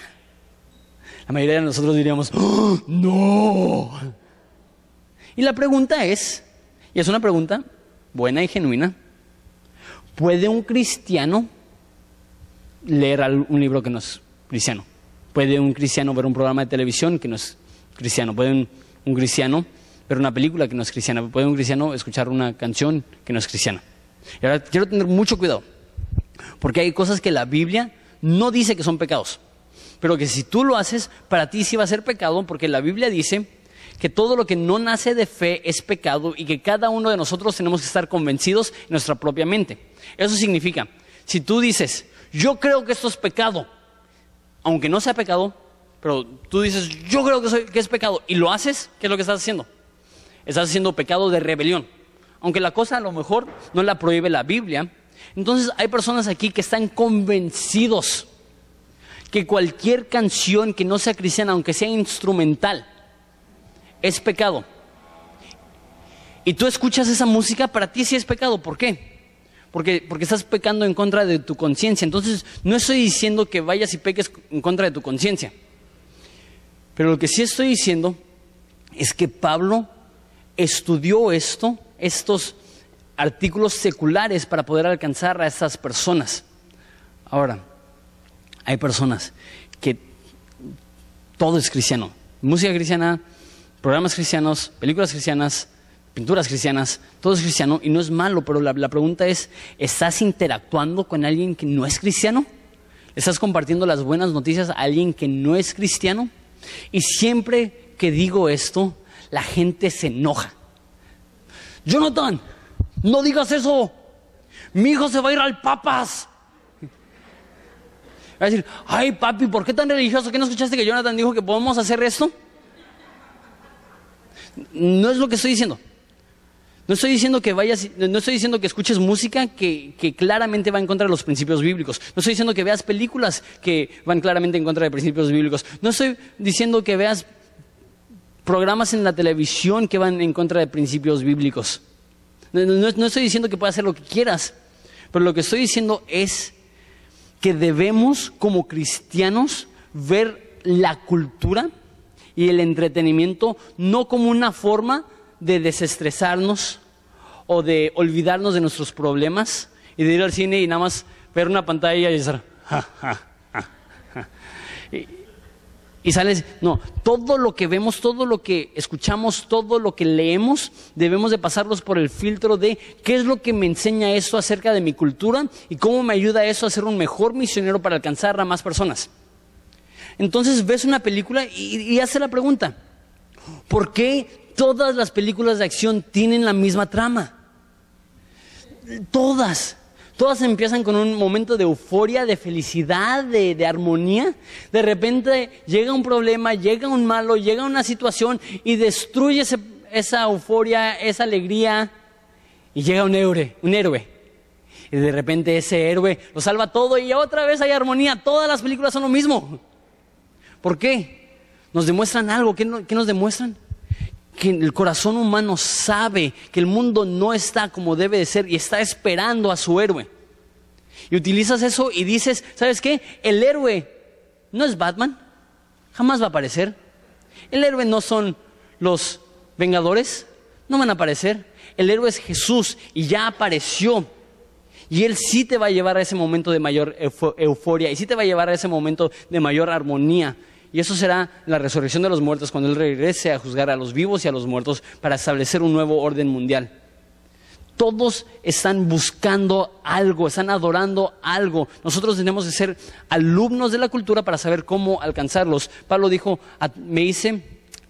la mayoría de nosotros diríamos, ¡Oh, no. Y la pregunta es, y es una pregunta buena y genuina, ¿puede un cristiano leer un libro que nos cristiano. Puede un cristiano ver un programa de televisión que no es cristiano. Puede un, cristiano ver una película que no es cristiana. Puede un cristiano escuchar una canción que no es cristiana. Y ahora quiero tener mucho cuidado. Porque hay cosas que la Biblia no dice que son pecados. Pero que si tú lo haces, para ti sí va a ser pecado. Porque la Biblia dice que todo lo que no nace de fe es pecado y que cada uno de nosotros tenemos que estar convencidos en nuestra propia mente. Eso significa, si tú dices, yo creo que esto es pecado, aunque no sea pecado, pero tú dices, yo creo que, es pecado, y lo haces, ¿qué es lo que estás haciendo? Estás haciendo pecado de rebelión. Aunque la cosa a lo mejor no la prohíbe la Biblia, entonces hay personas aquí que están convencidos que cualquier canción que no sea cristiana, aunque sea instrumental, es pecado. Y tú escuchas esa música, para ti sí es pecado. ¿Por qué? porque, porque estás pecando en contra de tu conciencia. Entonces, no estoy diciendo que vayas y peques en contra de tu conciencia. Pero lo que sí estoy diciendo es que Pablo estudió esto, estos artículos seculares para poder alcanzar a estas personas. Ahora, hay personas que todo es cristiano. Música cristiana, programas cristianos, películas cristianas, pinturas cristianas, todo es cristiano y no es malo, pero la, pregunta es, ¿estás interactuando con alguien que no es cristiano? ¿Estás compartiendo las buenas noticias a alguien que no es cristiano? Y siempre que digo esto, la gente se enoja. Jonathan, no digas eso. Mi hijo se va a ir al papas. Va a decir, ay papi, ¿por qué tan religioso? ¿Qué no escuchaste que Jonathan dijo que podemos hacer esto? No es lo que estoy diciendo. No estoy diciendo que vayas, no estoy diciendo que escuches música que, claramente va en contra de los principios bíblicos. No estoy diciendo que veas películas que van claramente en contra de principios bíblicos. No estoy diciendo que veas programas en la televisión que van en contra de principios bíblicos. No, no estoy diciendo que puedas hacer lo que quieras, pero lo que estoy diciendo es que debemos como cristianos ver la cultura y el entretenimiento no como una forma de desestresarnos o de olvidarnos de nuestros problemas y de ir al cine y nada más ver una pantalla y decir, ja, ja, ja, y, y sales, no, todo lo que vemos, todo lo que escuchamos, todo lo que leemos, debemos de pasarlos por el filtro de qué es lo que me enseña eso acerca de mi cultura y cómo me ayuda eso a ser un mejor misionero para alcanzar a más personas. Entonces ves una película y, y hace la pregunta, ¿por qué todas las películas de acción tienen la misma trama? Todas. Todas empiezan con un momento de euforia, de felicidad, de, armonía. De repente llega un problema, llega un malo, llega una situación y destruye esa euforia, esa alegría. Y llega un héroe, un héroe. Y de repente ese héroe lo salva todo y otra vez hay armonía. Todas las películas son lo mismo. ¿Por qué? Nos demuestran algo. ¿Qué, no, qué nos demuestran? que el corazón humano sabe que el mundo no está como debe de ser y está esperando a su héroe. Y utilizas eso y dices, ¿sabes qué? El héroe no es Batman, jamás va a aparecer. El héroe no son los Vengadores, no van a aparecer. El héroe es Jesús y ya apareció. Y Él sí te va a llevar a ese momento de mayor euforia y sí te va a llevar a ese momento de mayor armonía. Y eso será la resurrección de los muertos cuando Él regrese a juzgar a los vivos y a los muertos para establecer un nuevo orden mundial. Todos están buscando algo, están adorando algo. Nosotros tenemos que ser alumnos de la cultura para saber cómo alcanzarlos. Pablo dijo, me hice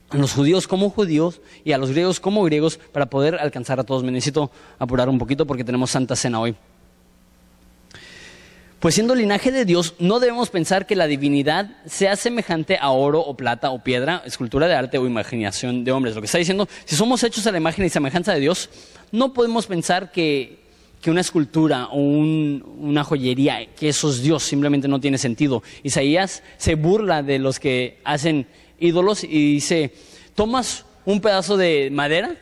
a los judíos como judíos y a los griegos como griegos para poder alcanzar a todos. Me necesito apurar un poquito porque tenemos Santa Cena hoy. Pues siendo linaje de Dios, no debemos pensar que la divinidad sea semejante a oro o plata o piedra, escultura de arte o imaginación de hombres. Lo que está diciendo, si somos hechos a la imagen y semejanza de Dios, no podemos pensar que, que una escultura o un, una joyería, que eso es Dios, simplemente no tiene sentido. Isaías se burla de los que hacen ídolos y dice, tomas un pedazo de madera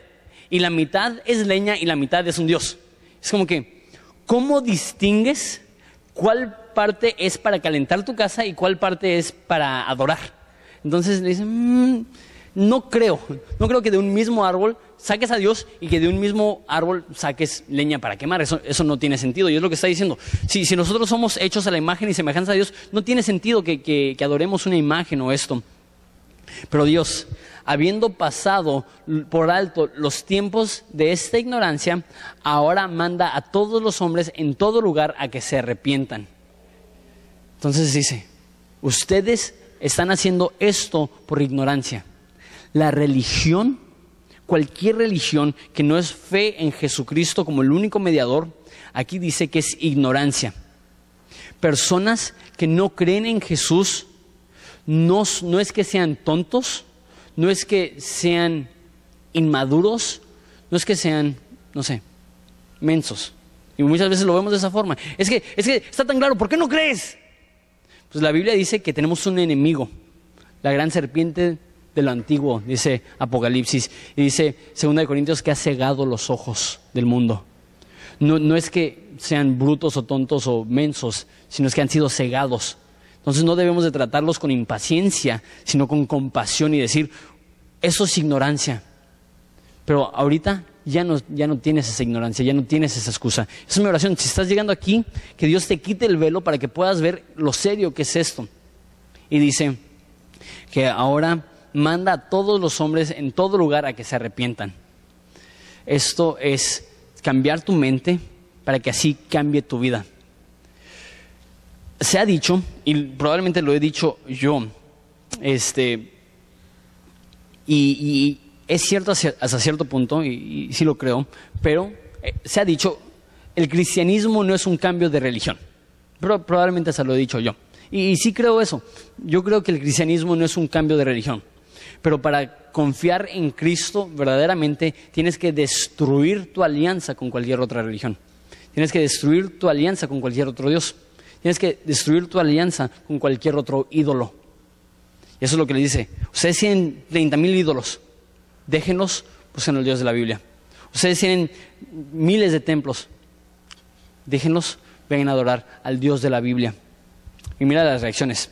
y la mitad es leña y la mitad es un Dios. Es como que, ¿cómo distingues? Cuál parte es para calentar tu casa y cuál parte es para adorar. Entonces le dicen, mmm, no creo, no creo que de un mismo árbol saques a Dios y que de un mismo árbol saques leña para quemar. Eso, eso no tiene sentido. Y es lo que está diciendo. Si, si, nosotros somos hechos a la imagen y semejanza de Dios, no tiene sentido que, que, que adoremos una imagen o esto. Pero Dios, habiendo pasado por alto los tiempos de esta ignorancia, ahora manda a todos los hombres en todo lugar a que se arrepientan. Entonces dice, ustedes están haciendo esto por ignorancia. La religión, cualquier religión que no es fe en Jesucristo como el único mediador, aquí dice que es ignorancia. Personas que no creen en Jesús no, es que sean tontos, no es que sean inmaduros, no es que sean, no sé, mensos. Y muchas veces lo vemos de esa forma. Es que, es que está tan claro, ¿por qué no crees? Pues la Biblia dice que tenemos un enemigo, la gran serpiente de lo antiguo, dice Apocalipsis, y dice 2 Corintios que ha cegado los ojos del mundo. No, no es que sean brutos o tontos o mensos, sino es que han sido cegados entonces no debemos de tratarlos con impaciencia, sino con compasión y decir, eso es ignorancia. Pero ahorita ya no, ya no tienes esa ignorancia, ya no tienes esa excusa. Esa es mi oración. Si estás llegando aquí, que Dios te quite el velo para que puedas ver lo serio que es esto. Y dice que ahora manda a todos los hombres en todo lugar a que se arrepientan. Esto es cambiar tu mente para que así cambie tu vida. Se ha dicho, y probablemente lo he dicho yo, este, y, es cierto hasta cierto punto, y, sí lo creo, pero eh, se ha dicho, el cristianismo no es un cambio de religión. Pero probablemente se lo he dicho yo. Y, sí creo eso. Yo creo que el cristianismo no es un cambio de religión. Pero para confiar en Cristo verdaderamente tienes que destruir tu alianza con cualquier otra religión. Tienes que destruir tu alianza con cualquier otro Dios. Tienes que destruir tu alianza con cualquier otro ídolo. Y eso es lo que le dice. Ustedes tienen 30 mil ídolos. Déjenlos, busquen el Dios de la Biblia. Ustedes tienen miles de templos. Déjenlos, vengan a adorar al Dios de la Biblia. Y mira las reacciones.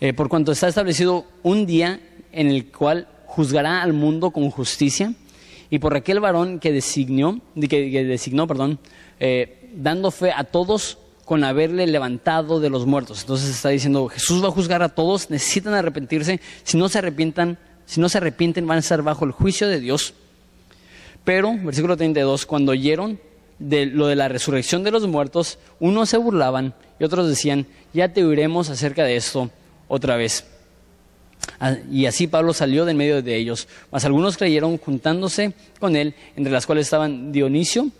Eh, por cuanto está establecido un día en el cual juzgará al mundo con justicia, y por aquel varón que designó, que, designó, perdón, eh, dando fe a todos con haberle levantado de los muertos. Entonces está diciendo, Jesús va a juzgar a todos, necesitan arrepentirse, si no se arrepientan, si no se arrepienten van a estar bajo el juicio de Dios. Pero, versículo 32, cuando oyeron de lo de la resurrección de los muertos, unos se burlaban y otros decían, ya te oiremos acerca de esto otra vez. Ah, y así Pablo salió de en medio de ellos. Mas algunos creyeron juntándose con él, entre las cuales estaban Dionisio,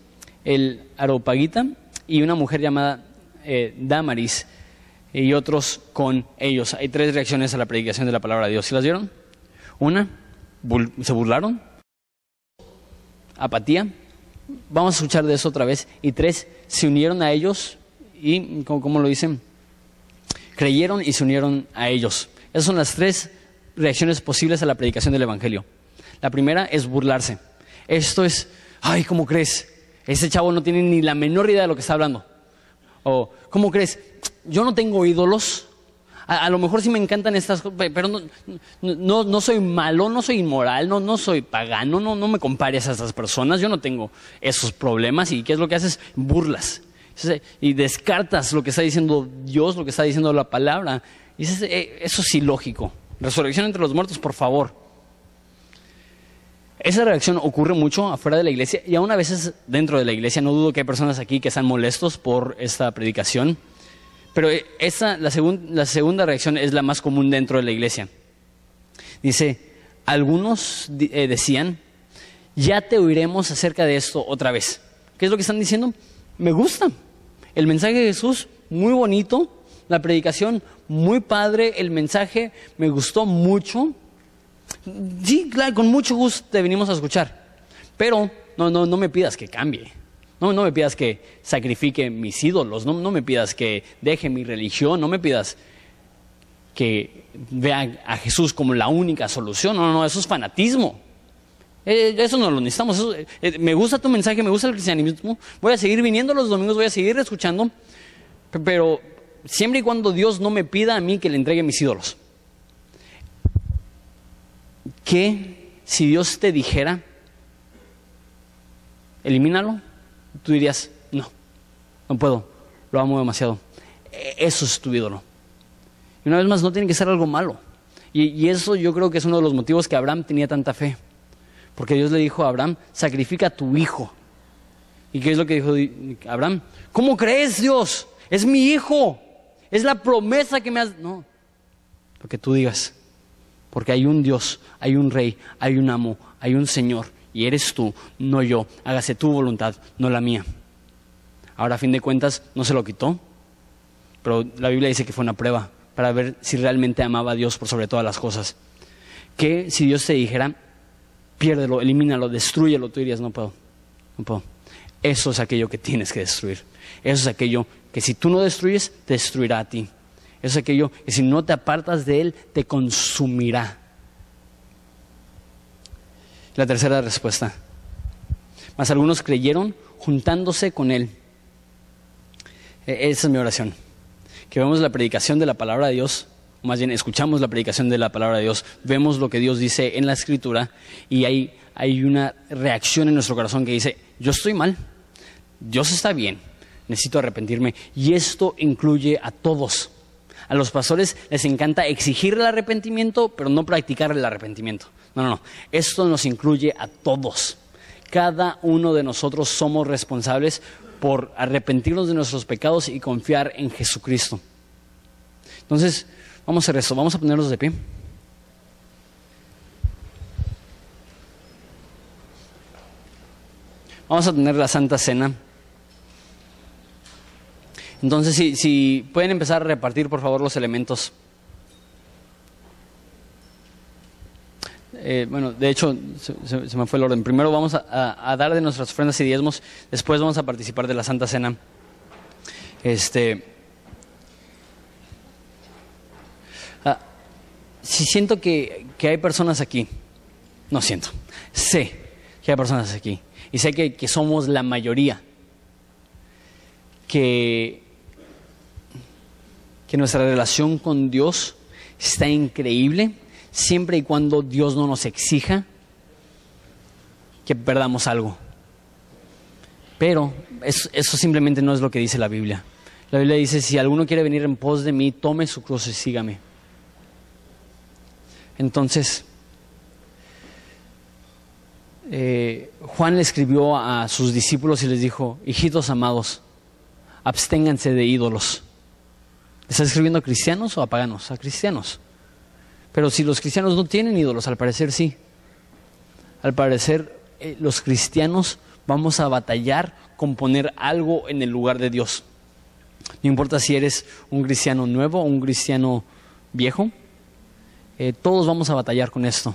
el Aropagita, y una mujer llamada eh, Damaris, y otros con ellos. Hay tres reacciones a la predicación de la palabra de Dios. ¿Sí las vieron? Una, se burlaron. Apatía. Vamos a escuchar de eso otra vez. Y tres, se unieron a ellos y, ¿cómo, lo dicen? Creyeron y se unieron a ellos. Esas son las tres reacciones posibles a la predicación del Evangelio. La primera es burlarse. Esto es, ay, ¿cómo crees? Ese chavo no tiene ni la menor idea de lo que está hablando. O, ¿cómo crees? Yo no tengo ídolos. A, lo mejor sí me encantan estas cosas, pero no, no, no, soy malo, no soy inmoral, no, no soy pagano, no, no me compares a estas personas. Yo no tengo esos problemas. ¿Y qué es lo que haces? Burlas. Y descartas lo que está diciendo Dios, lo que está diciendo la palabra. Y eh, eso es ilógico. Resurrección entre los muertos, por favor. Esa reacción ocurre mucho afuera de la iglesia y aún a veces dentro de la iglesia. No dudo que hay personas aquí que están molestos por esta predicación. Pero esa, la, la segunda reacción es la más común dentro de la iglesia. Dice, algunos eh, decían, ya te oiremos acerca de esto otra vez. ¿Qué es lo que están diciendo? Me gusta. El mensaje de Jesús, muy bonito. La predicación, muy padre. El mensaje me gustó mucho. Sí, claro, con mucho gusto te venimos a escuchar. Pero no, no, no me pidas que cambie. No, no me pidas que sacrifique mis ídolos. No, no me pidas que deje mi religión. No me pidas que vea a Jesús como la única solución. No, no, eso es fanatismo. Eh, eso no lo necesitamos. Eh, me gusta tu mensaje, me gusta el cristianismo. Voy a seguir viniendo los domingos, voy a seguir escuchando. Pero siempre y cuando Dios no me pida a mí que le entregue mis ídolos que si Dios te dijera, elimínalo, tú dirías, no, no puedo, lo amo demasiado. E, eso es tu ídolo. Y una vez más, no tiene que ser algo malo. Y, eso yo creo que es uno de los motivos que Abraham tenía tanta fe. Porque Dios le dijo a Abraham, sacrifica a tu hijo. ¿Y qué es lo que dijo Abraham? ¿Cómo crees Dios? Es mi hijo. Es la promesa que me has... No, lo que tú digas. Porque hay un Dios, hay un rey, hay un amo, hay un Señor, y eres tú, no yo. Hágase tu voluntad, no la mía. Ahora, a fin de cuentas, no se lo quitó, pero la Biblia dice que fue una prueba para ver si realmente amaba a Dios por sobre todas las cosas. Que si Dios te dijera, piérdelo, elimínalo, destruyelo, tú dirías, no puedo, no puedo. Eso es aquello que tienes que destruir. Eso es aquello que si tú no destruyes, te destruirá a ti es aquello que si no te apartas de Él, te consumirá. La tercera respuesta. Más algunos creyeron juntándose con Él. E, esa es mi oración. Que vemos la predicación de la palabra de Dios, o más bien escuchamos la predicación de la palabra de Dios, vemos lo que Dios dice en la escritura y hay, hay una reacción en nuestro corazón que dice, yo estoy mal, Dios está bien, necesito arrepentirme. Y esto incluye a todos A los pastores les encanta exigir el arrepentimiento, pero no practicar el arrepentimiento. No, no, no. Esto nos incluye a todos. Cada uno de nosotros somos responsables por arrepentirnos de nuestros pecados y confiar en Jesucristo. Entonces, vamos a hacer esto. Vamos a ponernos de pie. Vamos a tener la Santa Cena. Entonces, si, pueden empezar a repartir, por favor, los elementos. Eh, bueno, de hecho, se, me fue el orden. Primero vamos a, dar de nuestras ofrendas y diezmos, después vamos a participar de la Santa Cena. Este, ah, si siento que, hay personas aquí, no siento, sé que hay personas aquí, y sé que somos la mayoría, que que nuestra relación con Dios está increíble siempre y cuando Dios no nos exija que perdamos algo. Pero eso, simplemente no es lo que dice la Biblia. La Biblia dice, si alguno quiere venir en pos de mí, tome su cruz y sígame. Entonces, eh, Juan le escribió a sus discípulos y les dijo, hijitos amados, absténganse de ídolos. ¿Está escribiendo a cristianos o a paganos? A cristianos. Pero si los cristianos no tienen ídolos, al parecer sí. Al parecer eh, los cristianos vamos a batallar con poner algo en el lugar de Dios. No importa si eres un cristiano nuevo o un cristiano viejo, eh, todos vamos a batallar con esto.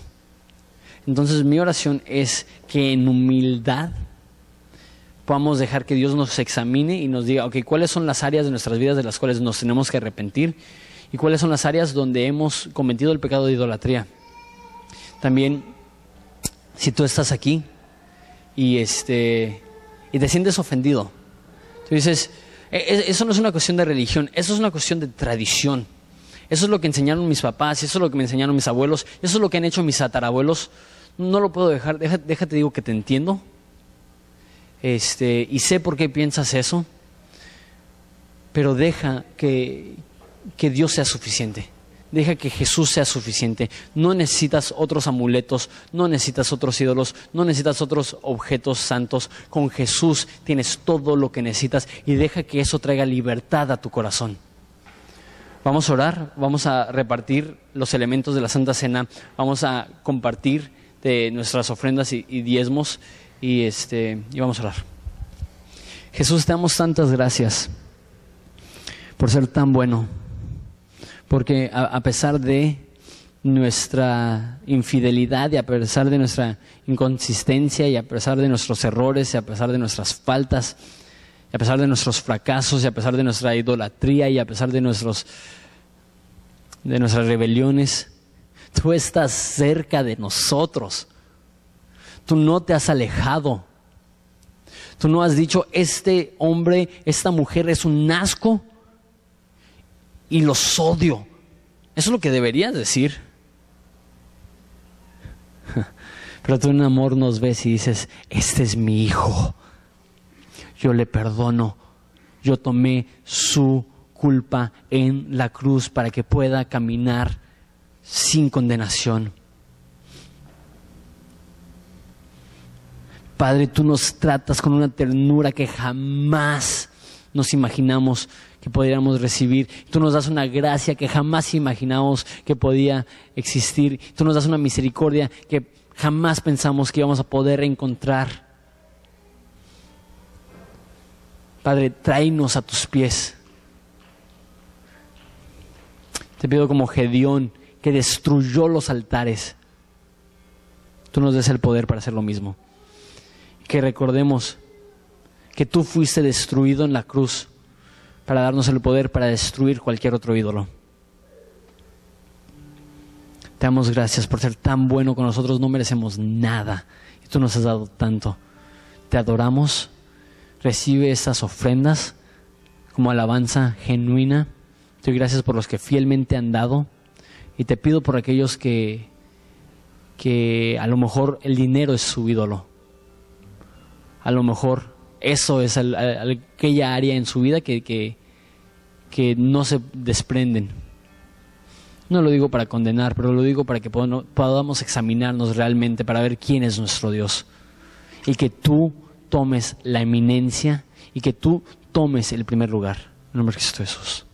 Entonces mi oración es que en humildad podamos dejar que Dios nos examine y nos diga, ok, ¿cuáles son las áreas de nuestras vidas de las cuales nos tenemos que arrepentir? ¿Y cuáles son las áreas donde hemos cometido el pecado de idolatría? También, si tú estás aquí y, este, y te sientes ofendido, tú dices, e, e, eso no es una cuestión de religión, eso es una cuestión de tradición. Eso es lo que enseñaron mis papás, eso es lo que me enseñaron mis abuelos, eso es lo que han hecho mis atarabuelos. No lo puedo dejar, déjate, déjate digo que te entiendo, este, y sé por qué piensas eso, pero deja que, que Dios sea suficiente. Deja que Jesús sea suficiente. No necesitas otros amuletos, no necesitas otros ídolos, no necesitas otros objetos santos. Con Jesús tienes todo lo que necesitas y deja que eso traiga libertad a tu corazón. Vamos a orar, vamos a repartir los elementos de la Santa Cena, vamos a compartir nuestras ofrendas y diezmos y, este, y vamos a orar. Jesús, te damos tantas gracias por ser tan bueno, porque a, pesar de nuestra infidelidad y a pesar de nuestra inconsistencia y a pesar de nuestros errores y a pesar de nuestras faltas y a pesar de nuestros fracasos y a pesar de nuestra idolatría y a pesar de nuestros de nuestras rebeliones, tú estás cerca de nosotros. Tú no te has alejado. Tú no has dicho, este hombre, esta mujer es un asco y los odio. Eso es lo que deberías decir. [laughs] Pero tú en amor nos ves y dices, este es mi hijo. Yo le perdono. Yo tomé su culpa en la cruz para que pueda caminar sin condenación. Padre, tú nos tratas con una ternura que jamás nos imaginamos que pudiéramos recibir. Tú nos das una gracia que jamás imaginamos que podía existir. Tú nos das una misericordia que jamás pensamos que íbamos a poder encontrar. Padre, tráenos a tus pies. Te pido como Gedeón que destruyó los altares. Tú nos des el poder para hacer lo mismo que recordemos que tú fuiste destruido en la cruz para darnos el poder para destruir cualquier otro ídolo. Te damos gracias por ser tan bueno con nosotros, no merecemos nada y tú nos has dado tanto. Te adoramos, recibe estas ofrendas como alabanza genuina. Te doy gracias por los que fielmente han dado y te pido por aquellos que, que a lo mejor el dinero es su ídolo a lo mejor eso es aquella área en su vida que, que, no se desprenden. No lo digo para condenar, pero lo digo para que podamos examinarnos realmente, para ver quién es nuestro Dios. Y que tú tomes la eminencia y que tú tomes el primer lugar. En nombre de Cristo Jesús.